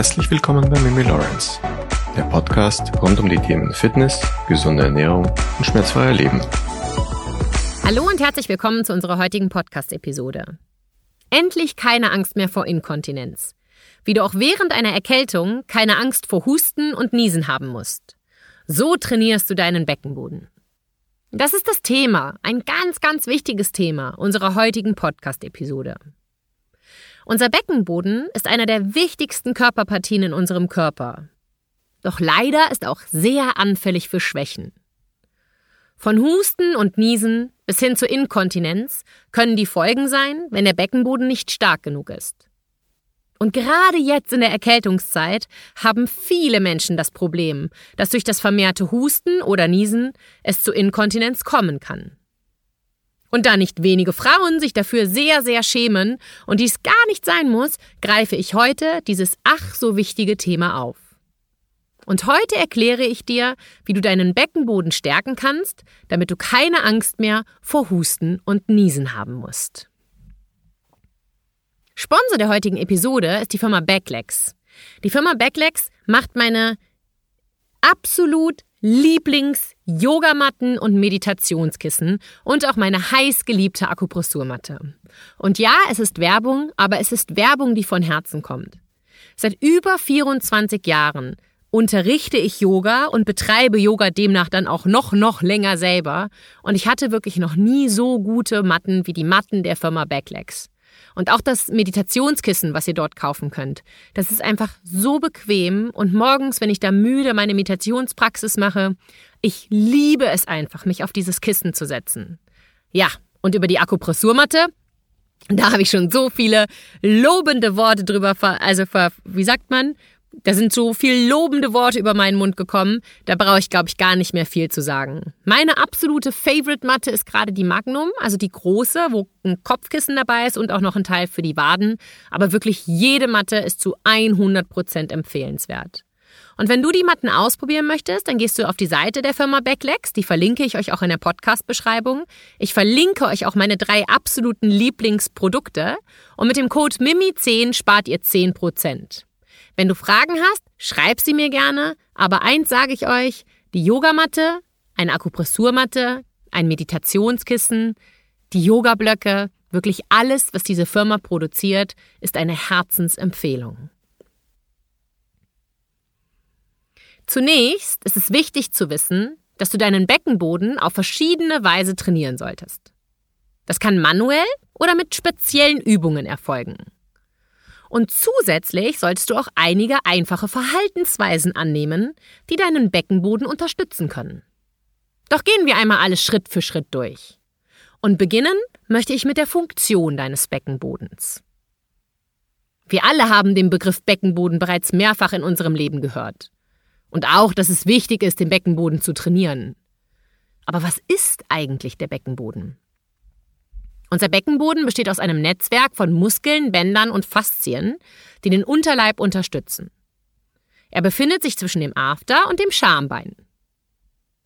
Herzlich willkommen bei Mimi Lawrence, der Podcast rund um die Themen Fitness, gesunde Ernährung und schmerzfreier Leben. Hallo und herzlich willkommen zu unserer heutigen Podcast-Episode. Endlich keine Angst mehr vor Inkontinenz. Wie du auch während einer Erkältung keine Angst vor Husten und Niesen haben musst. So trainierst du deinen Beckenboden. Das ist das Thema, ein ganz, ganz wichtiges Thema unserer heutigen Podcast-Episode. Unser Beckenboden ist einer der wichtigsten Körperpartien in unserem Körper. Doch leider ist auch sehr anfällig für Schwächen. Von Husten und Niesen bis hin zur Inkontinenz können die Folgen sein, wenn der Beckenboden nicht stark genug ist. Und gerade jetzt in der Erkältungszeit haben viele Menschen das Problem, dass durch das vermehrte Husten oder Niesen es zu Inkontinenz kommen kann. Und da nicht wenige Frauen sich dafür sehr, sehr schämen und dies gar nicht sein muss, greife ich heute dieses ach so wichtige Thema auf. Und heute erkläre ich dir, wie du deinen Beckenboden stärken kannst, damit du keine Angst mehr vor Husten und Niesen haben musst. Sponsor der heutigen Episode ist die Firma Backlegs. Die Firma Backlegs macht meine absolut Lieblings-Yogamatten und Meditationskissen und auch meine heißgeliebte Akupressurmatte. Und ja, es ist Werbung, aber es ist Werbung, die von Herzen kommt. Seit über 24 Jahren unterrichte ich Yoga und betreibe Yoga demnach dann auch noch, noch länger selber. Und ich hatte wirklich noch nie so gute Matten wie die Matten der Firma Backlegs. Und auch das Meditationskissen, was ihr dort kaufen könnt. Das ist einfach so bequem und morgens, wenn ich da müde meine Meditationspraxis mache, ich liebe es einfach, mich auf dieses Kissen zu setzen. Ja, und über die Akupressurmatte, da habe ich schon so viele lobende Worte drüber, also wie sagt man, da sind so viel lobende Worte über meinen Mund gekommen, da brauche ich, glaube ich, gar nicht mehr viel zu sagen. Meine absolute Favorite-Matte ist gerade die Magnum, also die große, wo ein Kopfkissen dabei ist und auch noch ein Teil für die Waden. Aber wirklich jede Matte ist zu 100% empfehlenswert. Und wenn du die Matten ausprobieren möchtest, dann gehst du auf die Seite der Firma Backlegs. Die verlinke ich euch auch in der Podcast-Beschreibung. Ich verlinke euch auch meine drei absoluten Lieblingsprodukte. Und mit dem Code MIMI10 spart ihr 10%. Wenn du Fragen hast, schreib sie mir gerne, aber eins sage ich euch, die Yogamatte, eine Akupressurmatte, ein Meditationskissen, die Yogablöcke, wirklich alles, was diese Firma produziert, ist eine Herzensempfehlung. Zunächst ist es wichtig zu wissen, dass du deinen Beckenboden auf verschiedene Weise trainieren solltest. Das kann manuell oder mit speziellen Übungen erfolgen. Und zusätzlich solltest du auch einige einfache Verhaltensweisen annehmen, die deinen Beckenboden unterstützen können. Doch gehen wir einmal alles Schritt für Schritt durch. Und beginnen möchte ich mit der Funktion deines Beckenbodens. Wir alle haben den Begriff Beckenboden bereits mehrfach in unserem Leben gehört. Und auch, dass es wichtig ist, den Beckenboden zu trainieren. Aber was ist eigentlich der Beckenboden? Unser Beckenboden besteht aus einem Netzwerk von Muskeln, Bändern und Faszien, die den Unterleib unterstützen. Er befindet sich zwischen dem After und dem Schambein.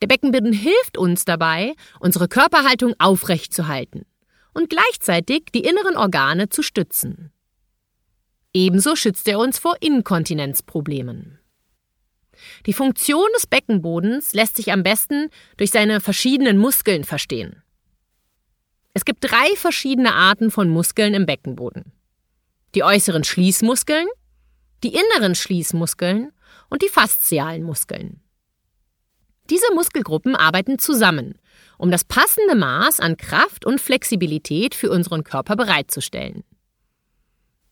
Der Beckenboden hilft uns dabei, unsere Körperhaltung aufrecht zu halten und gleichzeitig die inneren Organe zu stützen. Ebenso schützt er uns vor Inkontinenzproblemen. Die Funktion des Beckenbodens lässt sich am besten durch seine verschiedenen Muskeln verstehen. Es gibt drei verschiedene Arten von Muskeln im Beckenboden. Die äußeren Schließmuskeln, die inneren Schließmuskeln und die faszialen Muskeln. Diese Muskelgruppen arbeiten zusammen, um das passende Maß an Kraft und Flexibilität für unseren Körper bereitzustellen.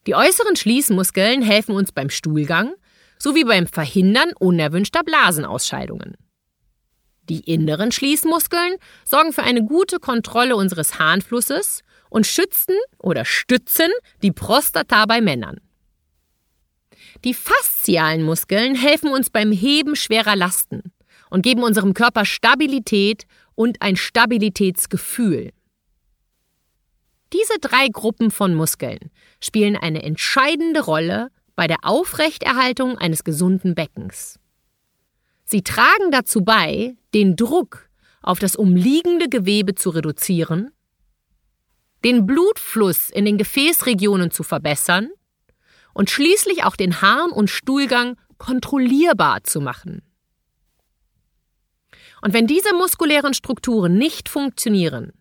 Die äußeren Schließmuskeln helfen uns beim Stuhlgang sowie beim Verhindern unerwünschter Blasenausscheidungen. Die inneren Schließmuskeln sorgen für eine gute Kontrolle unseres Harnflusses und schützen oder stützen die Prostata bei Männern. Die faszialen Muskeln helfen uns beim Heben schwerer Lasten und geben unserem Körper Stabilität und ein Stabilitätsgefühl. Diese drei Gruppen von Muskeln spielen eine entscheidende Rolle bei der Aufrechterhaltung eines gesunden Beckens. Sie tragen dazu bei, den Druck auf das umliegende Gewebe zu reduzieren, den Blutfluss in den Gefäßregionen zu verbessern und schließlich auch den Harn- und Stuhlgang kontrollierbar zu machen. Und wenn diese muskulären Strukturen nicht funktionieren,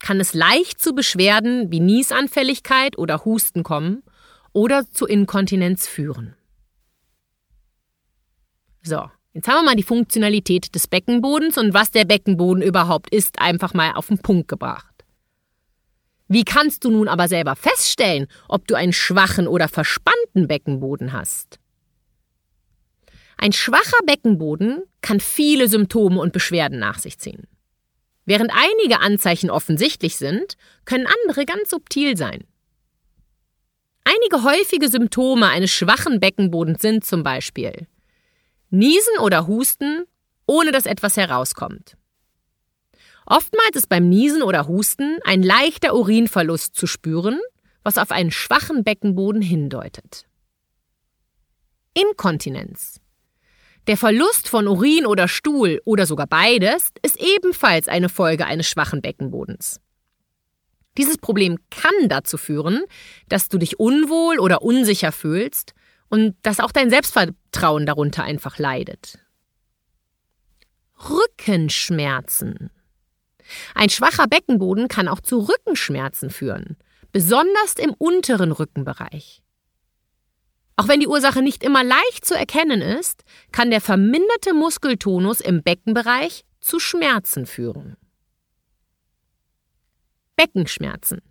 kann es leicht zu Beschwerden wie Niesanfälligkeit oder Husten kommen oder zu Inkontinenz führen. So, jetzt haben wir mal die Funktionalität des Beckenbodens und was der Beckenboden überhaupt ist, einfach mal auf den Punkt gebracht. Wie kannst du nun aber selber feststellen, ob du einen schwachen oder verspannten Beckenboden hast? Ein schwacher Beckenboden kann viele Symptome und Beschwerden nach sich ziehen. Während einige Anzeichen offensichtlich sind, können andere ganz subtil sein. Einige häufige Symptome eines schwachen Beckenbodens sind zum Beispiel Niesen oder Husten, ohne dass etwas herauskommt. Oftmals ist beim Niesen oder Husten ein leichter Urinverlust zu spüren, was auf einen schwachen Beckenboden hindeutet. Inkontinenz. Der Verlust von Urin oder Stuhl oder sogar beides ist ebenfalls eine Folge eines schwachen Beckenbodens. Dieses Problem kann dazu führen, dass du dich unwohl oder unsicher fühlst und dass auch dein Selbstvertrauen darunter einfach leidet. Rückenschmerzen. Ein schwacher Beckenboden kann auch zu Rückenschmerzen führen, besonders im unteren Rückenbereich. Auch wenn die Ursache nicht immer leicht zu erkennen ist, kann der verminderte Muskeltonus im Beckenbereich zu Schmerzen führen. Beckenschmerzen.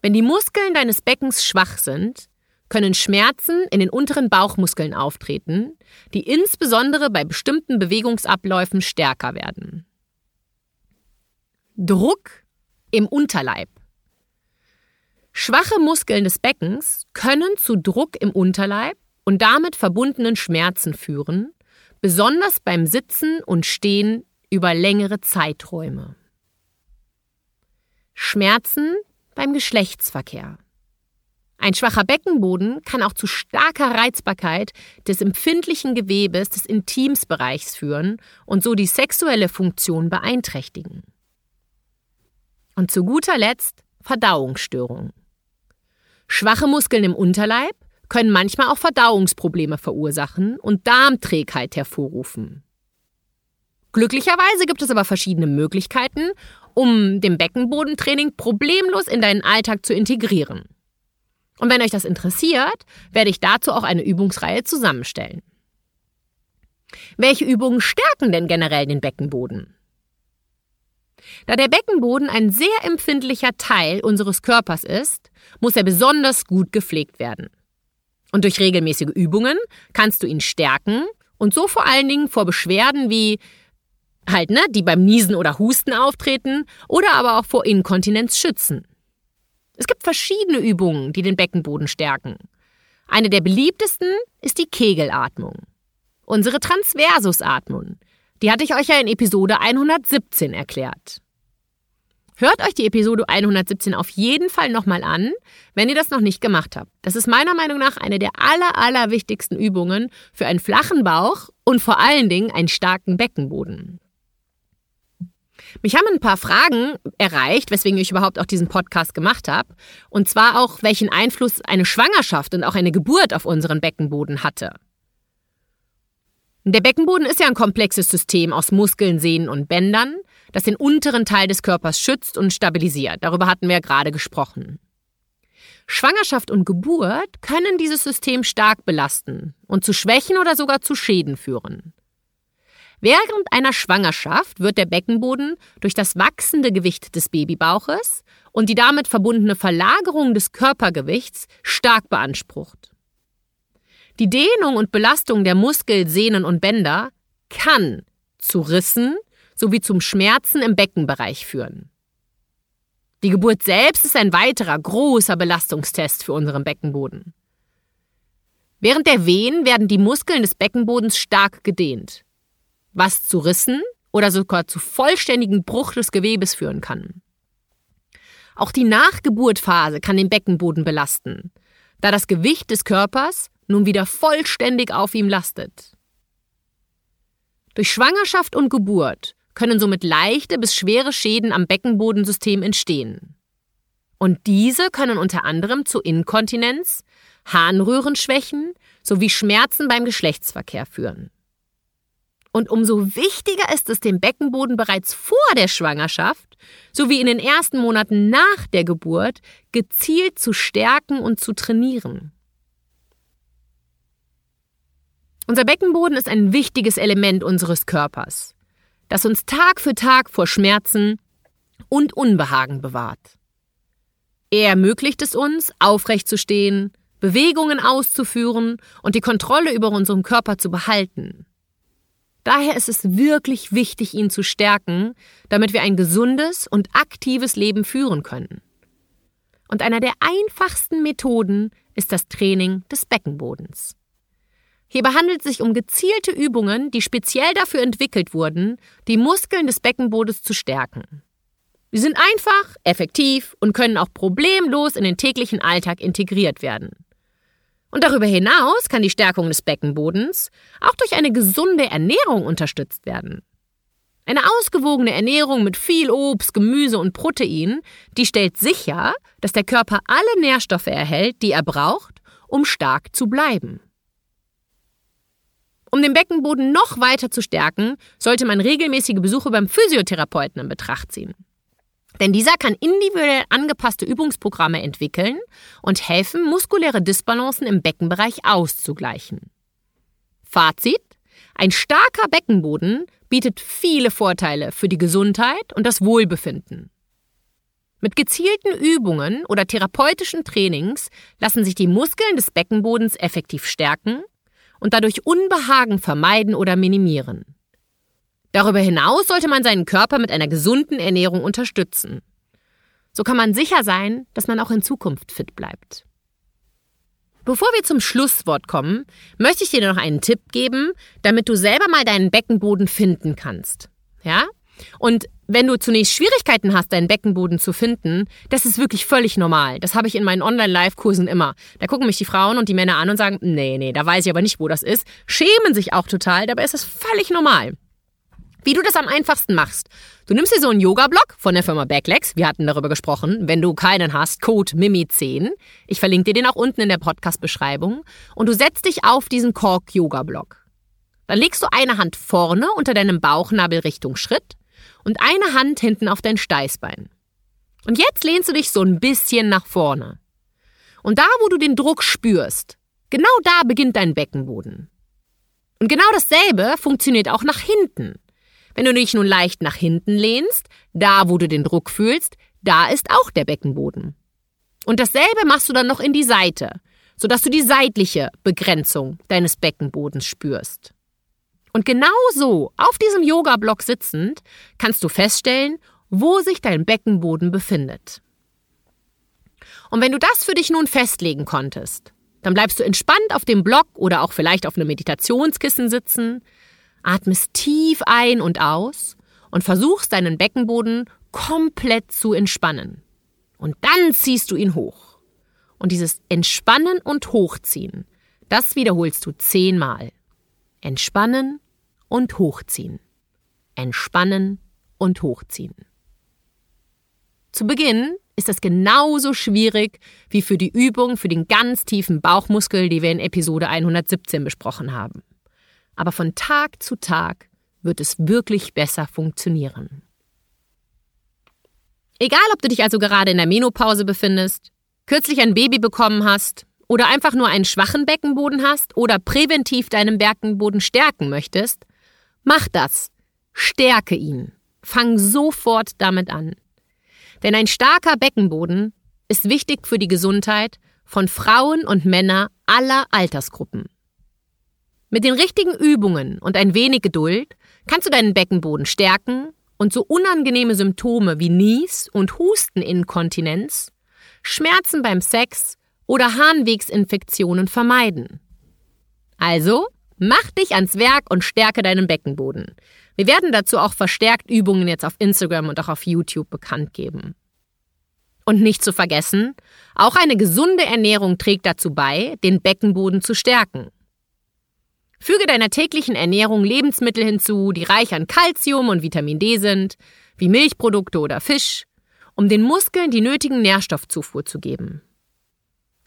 Wenn die Muskeln deines Beckens schwach sind, können Schmerzen in den unteren Bauchmuskeln auftreten, die insbesondere bei bestimmten Bewegungsabläufen stärker werden. Druck im Unterleib. Schwache Muskeln des Beckens können zu Druck im Unterleib und damit verbundenen Schmerzen führen, besonders beim Sitzen und Stehen über längere Zeiträume. Schmerzen beim Geschlechtsverkehr. Ein schwacher Beckenboden kann auch zu starker Reizbarkeit des empfindlichen Gewebes des Intimsbereichs führen und so die sexuelle Funktion beeinträchtigen. Und zu guter Letzt Verdauungsstörungen. Schwache Muskeln im Unterleib können manchmal auch Verdauungsprobleme verursachen und Darmträgheit hervorrufen. Glücklicherweise gibt es aber verschiedene Möglichkeiten, um dem Beckenbodentraining problemlos in deinen Alltag zu integrieren. Und wenn euch das interessiert, werde ich dazu auch eine Übungsreihe zusammenstellen. Welche Übungen stärken denn generell den Beckenboden? Da der Beckenboden ein sehr empfindlicher Teil unseres Körpers ist, muss er besonders gut gepflegt werden. Und durch regelmäßige Übungen kannst du ihn stärken und so vor allen Dingen vor Beschwerden wie halt, ne, die beim Niesen oder Husten auftreten oder aber auch vor Inkontinenz schützen. Es gibt verschiedene Übungen, die den Beckenboden stärken. Eine der beliebtesten ist die Kegelatmung. Unsere Transversusatmung, die hatte ich euch ja in Episode 117 erklärt. Hört euch die Episode 117 auf jeden Fall nochmal an, wenn ihr das noch nicht gemacht habt. Das ist meiner Meinung nach eine der aller, aller wichtigsten Übungen für einen flachen Bauch und vor allen Dingen einen starken Beckenboden. Mich haben ein paar Fragen erreicht, weswegen ich überhaupt auch diesen Podcast gemacht habe. Und zwar auch, welchen Einfluss eine Schwangerschaft und auch eine Geburt auf unseren Beckenboden hatte. Der Beckenboden ist ja ein komplexes System aus Muskeln, Sehnen und Bändern, das den unteren Teil des Körpers schützt und stabilisiert. Darüber hatten wir ja gerade gesprochen. Schwangerschaft und Geburt können dieses System stark belasten und zu Schwächen oder sogar zu Schäden führen. Während einer Schwangerschaft wird der Beckenboden durch das wachsende Gewicht des Babybauches und die damit verbundene Verlagerung des Körpergewichts stark beansprucht. Die Dehnung und Belastung der Muskel, Sehnen und Bänder kann zu Rissen sowie zum Schmerzen im Beckenbereich führen. Die Geburt selbst ist ein weiterer großer Belastungstest für unseren Beckenboden. Während der Wehen werden die Muskeln des Beckenbodens stark gedehnt, was zu Rissen oder sogar zu vollständigen Bruch des Gewebes führen kann. Auch die Nachgeburtphase kann den Beckenboden belasten, da das Gewicht des Körpers nun wieder vollständig auf ihm lastet. Durch Schwangerschaft und Geburt können somit leichte bis schwere Schäden am Beckenbodensystem entstehen. Und diese können unter anderem zu Inkontinenz, Harnröhrenschwächen sowie Schmerzen beim Geschlechtsverkehr führen. Und umso wichtiger ist es, den Beckenboden bereits vor der Schwangerschaft sowie in den ersten Monaten nach der Geburt gezielt zu stärken und zu trainieren. Unser Beckenboden ist ein wichtiges Element unseres Körpers, das uns Tag für Tag vor Schmerzen und Unbehagen bewahrt. Er ermöglicht es uns, aufrecht zu stehen, Bewegungen auszuführen und die Kontrolle über unseren Körper zu behalten. Daher ist es wirklich wichtig, ihn zu stärken, damit wir ein gesundes und aktives Leben führen können. Und einer der einfachsten Methoden ist das Training des Beckenbodens. Hierbei handelt es sich um gezielte Übungen, die speziell dafür entwickelt wurden, die Muskeln des Beckenbodens zu stärken. Sie sind einfach, effektiv und können auch problemlos in den täglichen Alltag integriert werden. Und darüber hinaus kann die Stärkung des Beckenbodens auch durch eine gesunde Ernährung unterstützt werden. Eine ausgewogene Ernährung mit viel Obst, Gemüse und Protein, die stellt sicher, dass der Körper alle Nährstoffe erhält, die er braucht, um stark zu bleiben. Um den Beckenboden noch weiter zu stärken, sollte man regelmäßige Besuche beim Physiotherapeuten in Betracht ziehen. Denn dieser kann individuell angepasste Übungsprogramme entwickeln und helfen, muskuläre Disbalancen im Beckenbereich auszugleichen. Fazit: Ein starker Beckenboden bietet viele Vorteile für die Gesundheit und das Wohlbefinden. Mit gezielten Übungen oder therapeutischen Trainings lassen sich die Muskeln des Beckenbodens effektiv stärken und dadurch Unbehagen vermeiden oder minimieren. Darüber hinaus sollte man seinen Körper mit einer gesunden Ernährung unterstützen. So kann man sicher sein, dass man auch in Zukunft fit bleibt. Bevor wir zum Schlusswort kommen, möchte ich dir noch einen Tipp geben, damit du selber mal deinen Beckenboden finden kannst. Ja? Und wenn du zunächst Schwierigkeiten hast, deinen Beckenboden zu finden, das ist wirklich völlig normal. Das habe ich in meinen Online-Live-Kursen immer. Da gucken mich die Frauen und die Männer an und sagen, nee, nee, da weiß ich aber nicht, wo das ist. Schämen sich auch total, dabei ist das völlig normal. Wie du das am einfachsten machst. Du nimmst dir so einen Yoga-Block von der Firma Backlegs. Wir hatten darüber gesprochen. Wenn du keinen hast, Code MIMI10. Ich verlinke dir den auch unten in der Podcast-Beschreibung. Und du setzt dich auf diesen Kork-Yoga-Block. Dann legst du eine Hand vorne unter deinem Bauchnabel Richtung Schritt und eine Hand hinten auf dein Steißbein. Und jetzt lehnst du dich so ein bisschen nach vorne. Und da, wo du den Druck spürst, genau da beginnt dein Beckenboden. Und genau dasselbe funktioniert auch nach hinten. Wenn du dich nun leicht nach hinten lehnst, da, wo du den Druck fühlst, da ist auch der Beckenboden. Und dasselbe machst du dann noch in die Seite, sodass du die seitliche Begrenzung deines Beckenbodens spürst. Und genau so, auf diesem Yoga-Block sitzend, kannst du feststellen, wo sich dein Beckenboden befindet. Und wenn du das für dich nun festlegen konntest, dann bleibst du entspannt auf dem Block oder auch vielleicht auf einem Meditationskissen sitzen, atmest tief ein und aus und versuchst deinen Beckenboden komplett zu entspannen. Und dann ziehst du ihn hoch. Und dieses Entspannen und Hochziehen, das wiederholst du zehnmal. Entspannen und hochziehen. Entspannen und hochziehen. Zu Beginn ist das genauso schwierig wie für die Übung für den ganz tiefen Bauchmuskel, die wir in Episode 117 besprochen haben. Aber von Tag zu Tag wird es wirklich besser funktionieren. Egal, ob du dich also gerade in der Menopause befindest, kürzlich ein Baby bekommen hast oder einfach nur einen schwachen Beckenboden hast oder präventiv deinen Beckenboden stärken möchtest, mach das. Stärke ihn. Fang sofort damit an. Denn ein starker Beckenboden ist wichtig für die Gesundheit von Frauen und Männern aller Altersgruppen. Mit den richtigen Übungen und ein wenig Geduld kannst du deinen Beckenboden stärken und so unangenehme Symptome wie Nies- und Husteninkontinenz, Schmerzen beim Sex oder Harnwegsinfektionen vermeiden. Also, mach dich ans Werk und stärke deinen Beckenboden. Wir werden dazu auch verstärkt Übungen jetzt auf Instagram und auch auf YouTube bekannt geben. Und nicht zu vergessen, auch eine gesunde Ernährung trägt dazu bei, den Beckenboden zu stärken. Füge deiner täglichen Ernährung Lebensmittel hinzu, die reich an Kalzium und Vitamin D sind, wie Milchprodukte oder Fisch, um den Muskeln die nötigen Nährstoffzufuhr zu geben.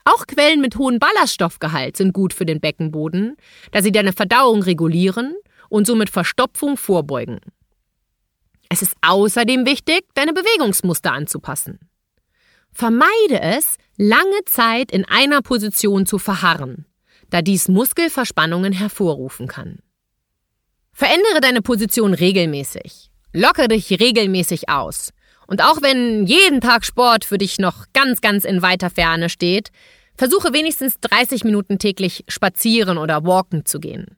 Auch Quellen mit hohem Ballaststoffgehalt sind gut für den Beckenboden, da sie deine Verdauung regulieren und somit Verstopfung vorbeugen. Es ist außerdem wichtig, deine Bewegungsmuster anzupassen. Vermeide es, lange Zeit in einer Position zu verharren, da dies Muskelverspannungen hervorrufen kann. Verändere deine Position regelmäßig. Locke dich regelmäßig aus. Und auch wenn jeden Tag Sport für dich noch ganz, ganz in weiter Ferne steht, versuche wenigstens 30 Minuten täglich spazieren oder walken zu gehen.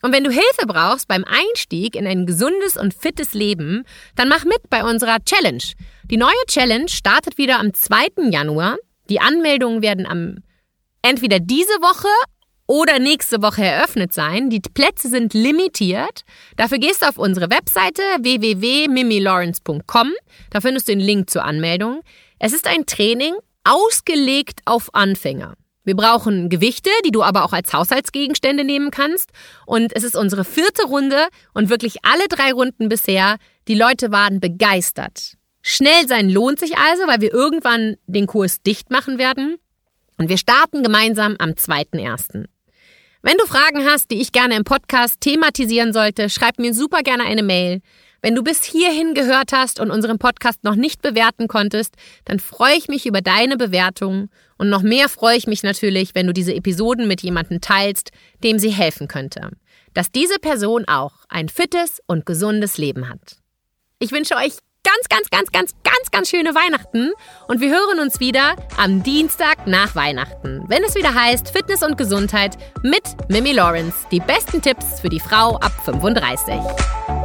Und wenn du Hilfe brauchst beim Einstieg in ein gesundes und fittes Leben, dann mach mit bei unserer Challenge. Die neue Challenge startet wieder am 2. Januar. Die Anmeldungen werden am entweder diese Woche oder nächste Woche eröffnet sein. Die Plätze sind limitiert. Dafür gehst du auf unsere Webseite www.mimilawrence.com. Da findest du den Link zur Anmeldung. Es ist ein Training ausgelegt auf Anfänger. Wir brauchen Gewichte, die du aber auch als Haushaltsgegenstände nehmen kannst. Und es ist unsere vierte Runde und wirklich alle drei Runden bisher. Die Leute waren begeistert. Schnell sein lohnt sich also, weil wir irgendwann den Kurs dicht machen werden. Und wir starten gemeinsam am 2.1. Wenn du Fragen hast, die ich gerne im Podcast thematisieren sollte, schreib mir super gerne eine Mail. Wenn du bis hierhin gehört hast und unseren Podcast noch nicht bewerten konntest, dann freue ich mich über deine Bewertung und noch mehr freue ich mich natürlich, wenn du diese Episoden mit jemandem teilst, dem sie helfen könnte. Dass diese Person auch ein fittes und gesundes Leben hat. Ich wünsche euch ganz, ganz, ganz, ganz, ganz, ganz schöne Weihnachten und wir hören uns wieder am Dienstag nach Weihnachten, wenn es wieder heißt Fitness und Gesundheit mit Mimi Lawrence. Die besten Tipps für die Frau ab 35.